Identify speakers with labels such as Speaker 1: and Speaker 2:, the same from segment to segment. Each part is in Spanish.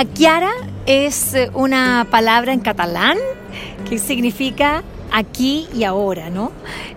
Speaker 1: Aquiara es eh, una palabra en catalán que significa aquí y ahora, ¿no?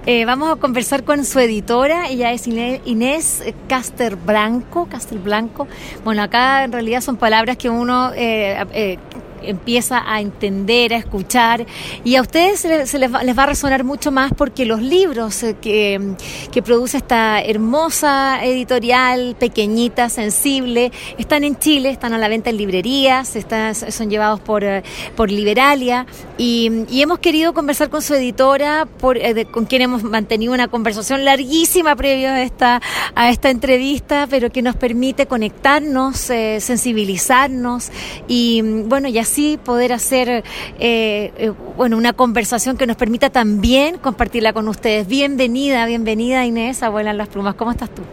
Speaker 1: Eh, vamos a conversar con su editora, ella es Inés Caster Blanco, Caster Blanco. Bueno, acá en realidad son palabras que uno eh, empieza a entender, a escuchar y a ustedes se les, va, a resonar mucho más porque los libros eh, que, que, produce esta hermosa editorial, pequeñita, sensible, están en Chile, están a la venta en librerías, están, son llevados por, eh, por Liberalia y, hemos querido conversar con su editora, por, eh, con quien hemos mantenido una conversación larguísima previo a esta, a esta entrevista, pero que nos permite conectarnos, sensibilizarnos y bueno, ya sí poder hacer eh, eh, bueno, una conversación que nos permita también compartirla con ustedes. Bienvenida, bienvenida Inés, abuela en las plumas. ¿Cómo estás tú?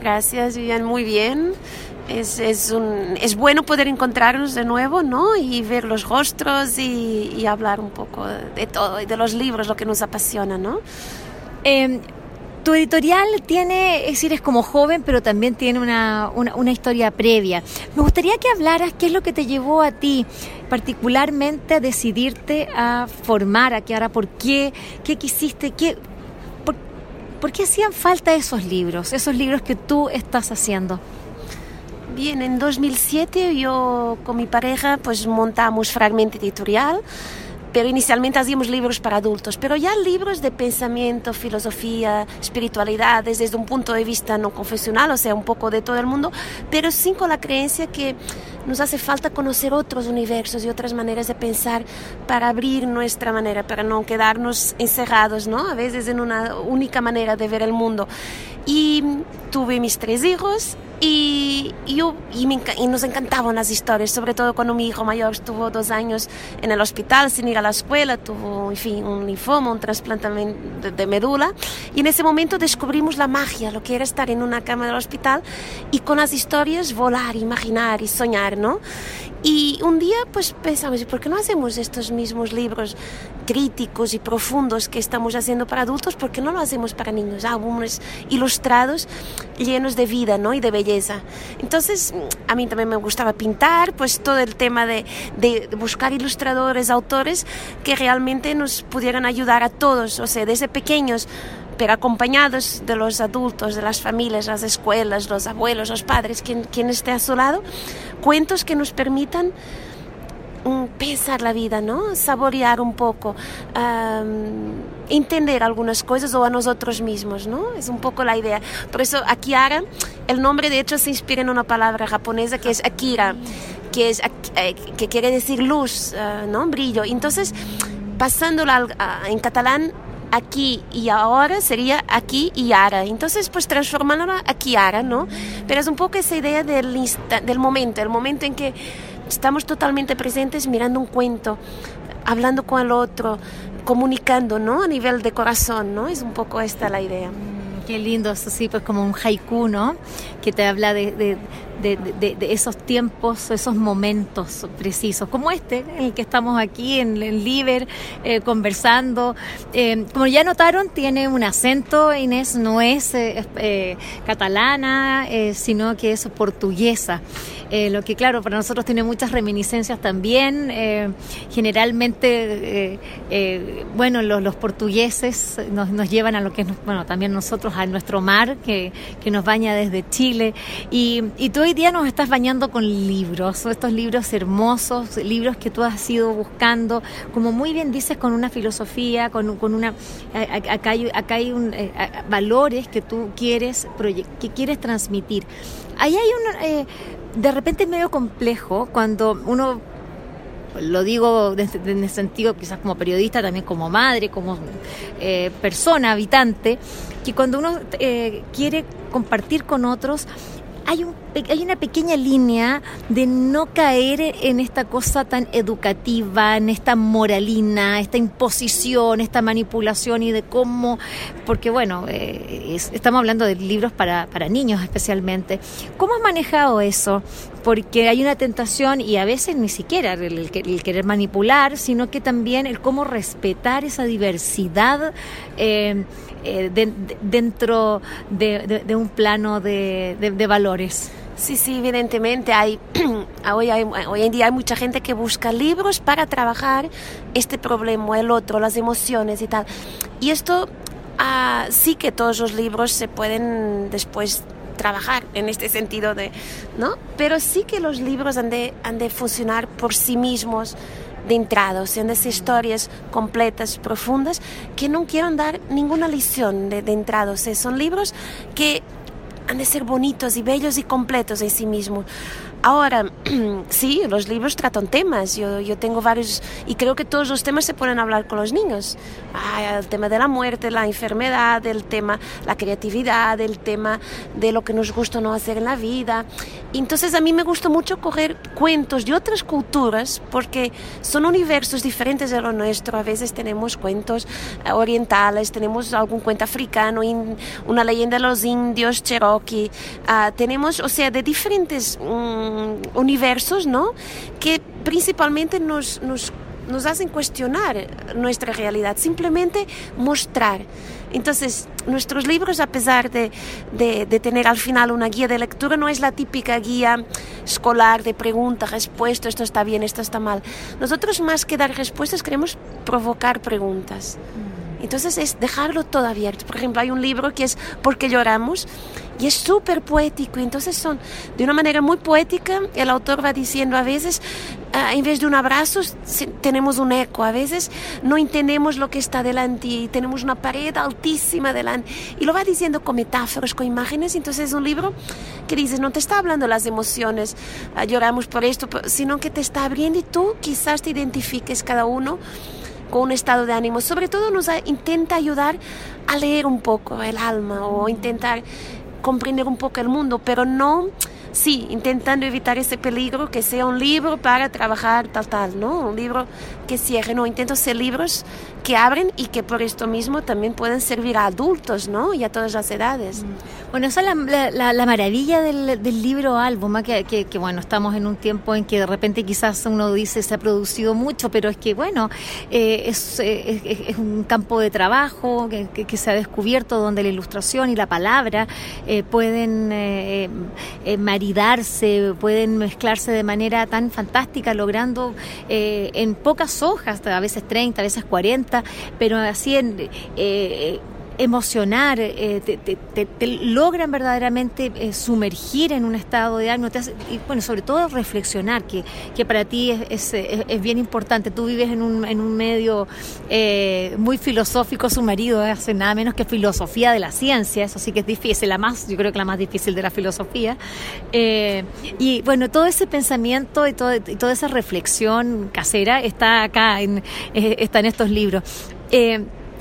Speaker 2: Gracias, Vivian, muy bien. Es, es, un, es bueno poder encontrarnos de nuevo, ¿no? Y ver los rostros y, y hablar un poco de todo y de los libros, lo que nos apasiona, ¿no?
Speaker 1: Eh, tu editorial tiene, es decir, es como joven, pero también tiene una, historia previa. Me gustaría que hablaras qué es lo que te llevó a ti particularmente a decidirte a formar aquí ahora, por qué, qué quisiste, qué, por, por qué hacían falta esos libros, esos libros que tú estás haciendo.
Speaker 2: Bien, en 2007 yo con mi pareja pues montamos Fragmento Editorial pero inicialmente hacíamos libros para adultos, pero ya libros de pensamiento, filosofía, espiritualidad, desde un punto de vista no confesional, o sea, un poco de todo el mundo, pero sin con la creencia que nos hace falta conocer otros universos y otras maneras de pensar para abrir nuestra manera, para no quedarnos encerrados, ¿no? A veces en una única manera de ver el mundo. Y tuve mis tres hijos y, yo, y, nos encantaban las historias, sobre todo cuando mi hijo mayor estuvo dos años en el hospital sin ir a la escuela, tuvo en fin, un linfoma, un trasplante de, de médula. Y en ese momento descubrimos la magia, lo que era estar en una cama del hospital y con las historias volar, imaginar y soñar, ¿no? Y un día pues pensamos, ¿por qué no hacemos estos mismos libros críticos y profundos que estamos haciendo para adultos? ¿Por qué no lo hacemos para niños? Álbumes ilustrados llenos de vida ¿no? y de belleza. Entonces, a mí también me gustaba pintar, pues todo el tema de, de buscar ilustradores, autores que realmente nos pudieran ayudar a todos, o sea, desde pequeños pero acompañados de los adultos, de las familias, las escuelas, los abuelos, los padres, quien, quien esté a su lado, cuentos que nos permitan mm, pensar la vida, ¿no? Saborear un poco, entender algunas cosas o a nosotros mismos, ¿no? Es un poco la idea. Por eso Akiara, el nombre de hecho se inspira en una palabra japonesa que es Akira, que, es, eh, que quiere decir luz, ah, ¿no? Brillo. Entonces, pasándola en catalán, aquí y ahora sería aquí y ahora. Entonces, pues transformándola aquí ahora, ¿no? Pero es un poco esa idea del, del momento, el momento en que estamos totalmente presentes mirando un cuento, hablando con el otro, comunicando, ¿no? A nivel de corazón, ¿no? Es un poco esta la idea.
Speaker 1: Mm, qué lindo, eso sí, pues como un haiku, ¿no? Que te habla de, esos tiempos, esos momentos precisos, como este, en el que estamos aquí en, el Liber eh, conversando. Eh, como ya notaron, tiene un acento, Inés no es eh, catalana, sino que es portuguesa. lo que claro, para nosotros tiene muchas reminiscencias también. generalmente, bueno, los, portugueses nos, llevan a lo que es, bueno, también nosotros a nuestro mar, que, que nos baña desde Chile. Y, y tú hoy día nos estás bañando con libros, estos libros hermosos, libros que tú has ido buscando, como muy bien dices, con una filosofía, con, con una... Acá hay, acá hay un, eh, valores que tú quieres, que quieres transmitir. Ahí hay un... Eh, de repente es medio complejo cuando uno lo digo en el sentido quizás como periodista, también como madre, como eh, persona, habitante, que cuando uno quiere compartir con otros, hay, un, hay una pequeña línea de no caer en esta cosa tan educativa, en esta moralina, esta imposición, esta manipulación y de cómo, porque bueno, eh, estamos hablando de libros para, niños especialmente. ¿Cómo has manejado eso? Porque hay una tentación y a veces ni siquiera el, querer manipular, sino que también el cómo respetar esa diversidad. Eh, eh, dentro de, un plano de, valores.
Speaker 2: Sí, sí, evidentemente hay hoy, hoy en día hay mucha gente que busca libros para trabajar este problema, el otro, las emociones y tal. Y esto ah, sí que todos los libros se pueden después trabajar en este sentido de, ¿no? Pero sí que los libros han de, han de funcionar por sí mismos de entrada, o sea, de historias completas, profundas, que no quieren dar ninguna lección de, de entrada, o sea, son libros que han de ser bonitos y bellos y completos en sí mismos. Ahora, sí, los libros tratan temas. Yo, yo tengo varios, y creo que todos los temas se pueden hablar con los niños. el tema de la muerte, la enfermedad, el tema, la creatividad, el tema de lo que nos gusta no hacer en la vida. Entonces, a mí me gusta mucho coger cuentos de otras culturas porque son universos diferentes de lo nuestro. A veces tenemos cuentos orientales, tenemos algún cuento africano, una leyenda de los indios, cherokee. Ah, tenemos, o sea, de diferentes. Mm, universos, ¿no? Que principalmente nos, nos, hacen cuestionar nuestra realidad, simplemente mostrar. Entonces, nuestros libros, a pesar de, de, tener al final una guía de lectura, no es la típica guía escolar de pregunta, respuesta, esto está bien, esto está mal. Nosotros más que dar respuestas queremos provocar preguntas. Entonces es dejarlo todo abierto. Por ejemplo, hay un libro que es ¿Por qué lloramos? y es súper poético. Entonces son de una manera muy poética. El autor va diciendo a veces, ah, en vez de un abrazo, tenemos un eco. A veces no entendemos lo que está delante y tenemos una pared altísima delante. Y lo va diciendo con metáforas, con imágenes. Entonces es un libro que dices, no te está hablando las emociones, ah, lloramos por esto, sino que te está abriendo y tú quizás te identifiques cada uno con un estado de ánimo. Sobre todo nos intenta ayudar a leer un poco el alma o intentar comprender un poco el mundo, pero no sí, intentando evitar ese peligro que sea un libro para trabajar tal, tal, ¿no? Un libro que cierre, no, intento ser libros que abren y que por esto mismo también pueden servir a adultos, ¿no? Y a todas las edades.
Speaker 1: Mm. Bueno, esa es la, la, maravilla del, libro álbum, que, bueno, estamos en un tiempo en que de repente quizás uno dice se ha producido mucho, pero es que bueno, eh, es, un campo de trabajo que, se ha descubierto donde la ilustración y la palabra eh, pueden eh, maridarse, pueden mezclarse de manera tan fantástica, logrando en pocas hojas, a veces 30, a veces 40, pero así en emocionar, eh, te, logran verdaderamente eh, sumergir en un estado de ánimo, y bueno, sobre todo reflexionar, que, que para ti es, es, bien importante. Tú vives en un, en un medio eh, muy filosófico, su marido hace nada menos que filosofía de la ciencia, eso sí que es difícil, la más, yo creo que la más difícil de la filosofía. y bueno, todo ese pensamiento y, todo, y toda esa reflexión casera está acá, está en estos libros.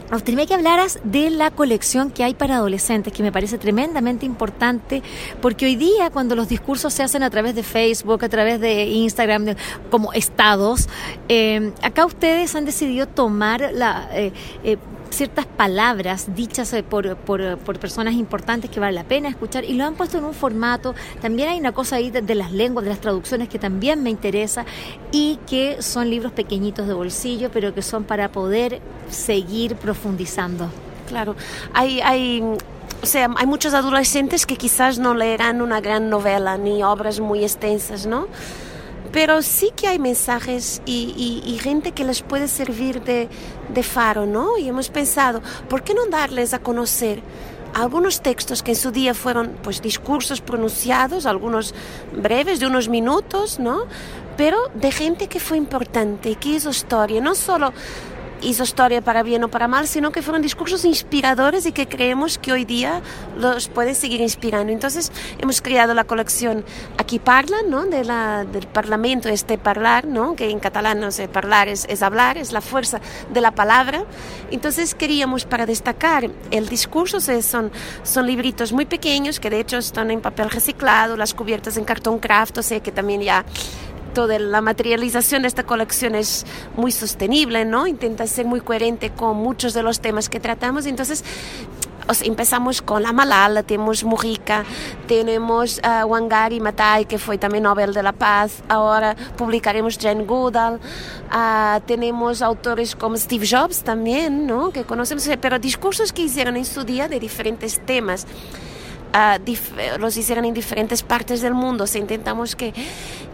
Speaker 1: Gustaría que hablaras de la colección que hay para adolescentes, que me parece tremendamente importante, porque hoy día cuando los discursos se hacen a través de Facebook, a través de Instagram, como estados, eh, acá ustedes han decidido tomar la... Eh, eh, ciertas palabras dichas eh, por, por, por, personas importantes que vale la pena escuchar y lo han puesto en un formato. También hay una cosa ahí de, las lenguas, de las traducciones que también me interesa y que son libros pequeñitos de bolsillo, pero que son para poder seguir profundizando.
Speaker 2: Claro, hay, hay o sea, hay muchos adolescentes que quizás no leerán una gran novela ni obras muy extensas, ¿no? Pero sí que hay mensajes y, gente que les puede servir de, de, faro, ¿no? Y hemos pensado, ¿por qué no darles a conocer algunos textos que en su día fueron pues discursos pronunciados, algunos breves de unos minutos, ¿no? Pero de gente que fue importante, que hizo historia, no solo hizo historia para bien o para mal, sino que fueron discursos inspiradores y que creemos que hoy día los puede seguir inspirando. Entonces hemos creado la colección Aquí Parla, ¿no? de la, del Parlamento, este parlar, ¿no? que en catalán no sé, parlar es, es hablar, es la fuerza de la palabra. Entonces queríamos para destacar el discurso, son, son libritos muy pequeños que de hecho están en papel reciclado, las cubiertas en cartón craft, o sea que también ya toda la materialización de esta colección es muy sostenible, ¿no? Intenta ser muy coherente con muchos de los temas que tratamos. Entonces, empezamos con la Malala, tenemos Mujica, tenemos uh, Wangari Maathai, que fue también Nobel de la Paz, ahora publicaremos Jane Goodall, uh, tenemos autores como Steve Jobs también, ¿no? que conocemos, pero discursos que hicieron en su día de diferentes temas los hicieron en diferentes partes del mundo. Se intentamos que,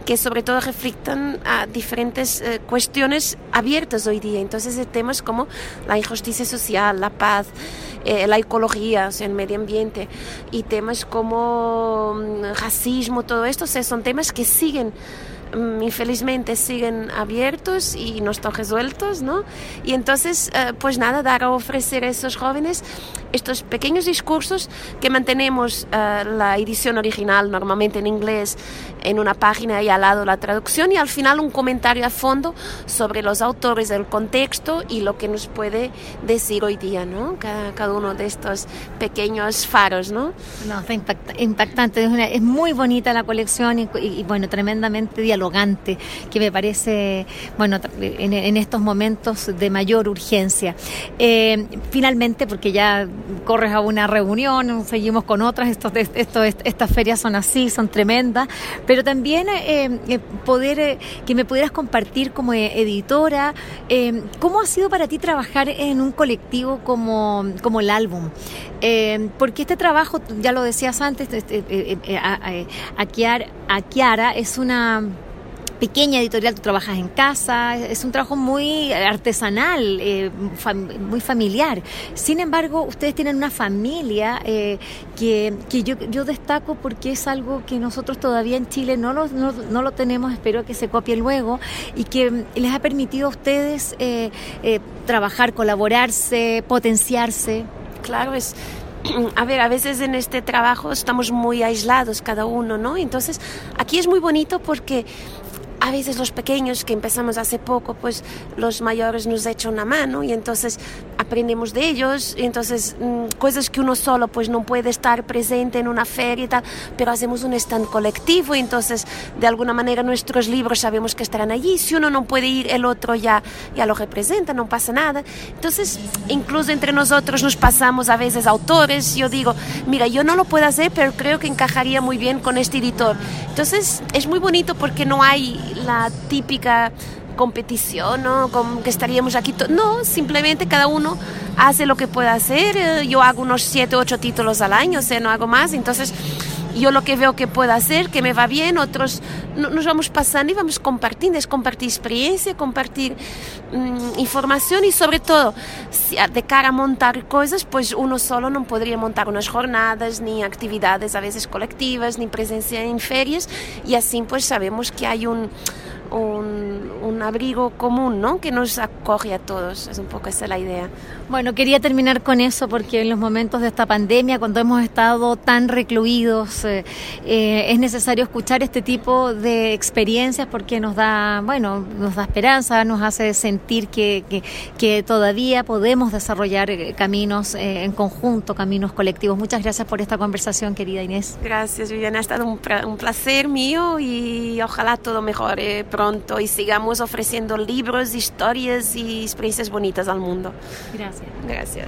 Speaker 2: que sobre todo reflectan a diferentes eh, cuestiones abiertas hoy día. Entonces, temas como la injusticia social, la paz, eh, la ecología, o el medio ambiente, y temas como mm, racismo, todo esto, son temas que siguen infelizmente siguen abiertos y no están resueltos, ¿no? Y entonces, eh, pues nada, dar a ofrecer a esos jóvenes estos pequeños discursos que mantenemos eh, la edición original normalmente en inglés en una página y al lado la traducción y al final un comentario a fondo sobre los autores, el contexto y lo que nos puede decir hoy día, ¿no? Cada, uno de estos pequeños faros, ¿no?
Speaker 1: No, está impactante, es, muy bonita la colección y bueno, tremendamente dialogada que me parece, bueno, en, estos momentos de mayor urgencia. Eh, finalmente, porque ya corres a una reunión, seguimos con otras, estos, estos, estas ferias son así, son tremendas, pero también eh, eh, poder que me pudieras compartir como editora, ¿cómo ha sido para ti trabajar en un colectivo como, como el álbum? porque este trabajo, ya lo decías antes, este, a, Kiara es una pequeña editorial, tú trabajas en casa, es un trabajo muy artesanal, eh, muy familiar. Sin embargo, ustedes tienen una familia eh, que, que yo, yo, destaco porque es algo que nosotros todavía en Chile no lo, no, no lo tenemos, espero que se copie luego, y que les ha permitido a ustedes eh, trabajar, colaborarse, potenciarse.
Speaker 2: Claro, es a ver, a veces en este trabajo estamos muy aislados cada uno, ¿no? Entonces, aquí es muy bonito porque a veces los pequeños que empezamos hace poco, pues los mayores nos echan una mano y entonces aprendemos de ellos, y entonces mm, cosas que uno solo pues no puede estar presente en una feria y tal, pero hacemos un stand colectivo y entonces de alguna manera nuestros libros sabemos que estarán allí, si uno no puede ir, el otro ya, ya lo representa, no pasa nada. Entonces, incluso entre nosotros nos pasamos a veces autores, yo digo, mira, yo no lo puedo hacer, pero creo que encajaría muy bien con este editor. Entonces, es muy bonito porque no hay la típica competición, ¿no? Como que estaríamos aquí. No, simplemente cada uno hace lo que puede hacer. Eh, yo hago unos 7, 8 títulos al año, o sea, no hago más. Entonces, yo lo que veo que puedo hacer, que me va bien, otros nos vamos pasando y vamos compartiendo. Es compartir experiencia, compartir mm, información y sobre todo, de cara a montar cosas, pues uno solo no podría montar unas jornadas, ni actividades a veces colectivas, ni presencia en ferias. Y así pues sabemos que hay un un, un, abrigo común, ¿no? Que nos acoge a todos. Es un poco esa la idea.
Speaker 1: Bueno, quería terminar con eso porque en los momentos de esta pandemia, cuando hemos estado tan recluidos, eh, eh, es necesario escuchar este tipo de experiencias porque nos da, bueno, nos da esperanza, nos hace sentir que, que, que todavía podemos desarrollar eh, caminos en conjunto, caminos colectivos. Muchas gracias por esta conversación, querida Inés.
Speaker 2: Gracias, Viviana. Ha estado un, un placer mío y ojalá todo mejore pronto y sigamos ofreciendo libros, historias y experiencias bonitas al mundo.
Speaker 1: Gracias.
Speaker 2: Gracias.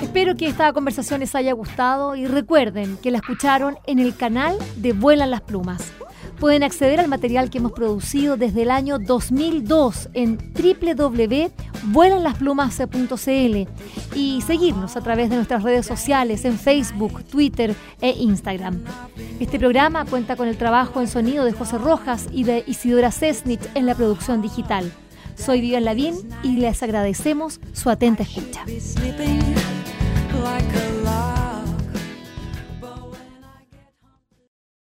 Speaker 1: Espero que esta conversación les haya gustado y recuerden que la escucharon en el canal de Vuelan las Plumas. Pueden acceder al material que hemos producido desde el año 2002 en www.vuelanlasplumas.cl y seguirnos a través de nuestras redes sociales en Facebook, Twitter e Instagram. Este programa cuenta con el trabajo en sonido de José Rojas y de Isidora Sesnich en la producción digital. Soy Vivian Lavín y les agradecemos su atenta escucha.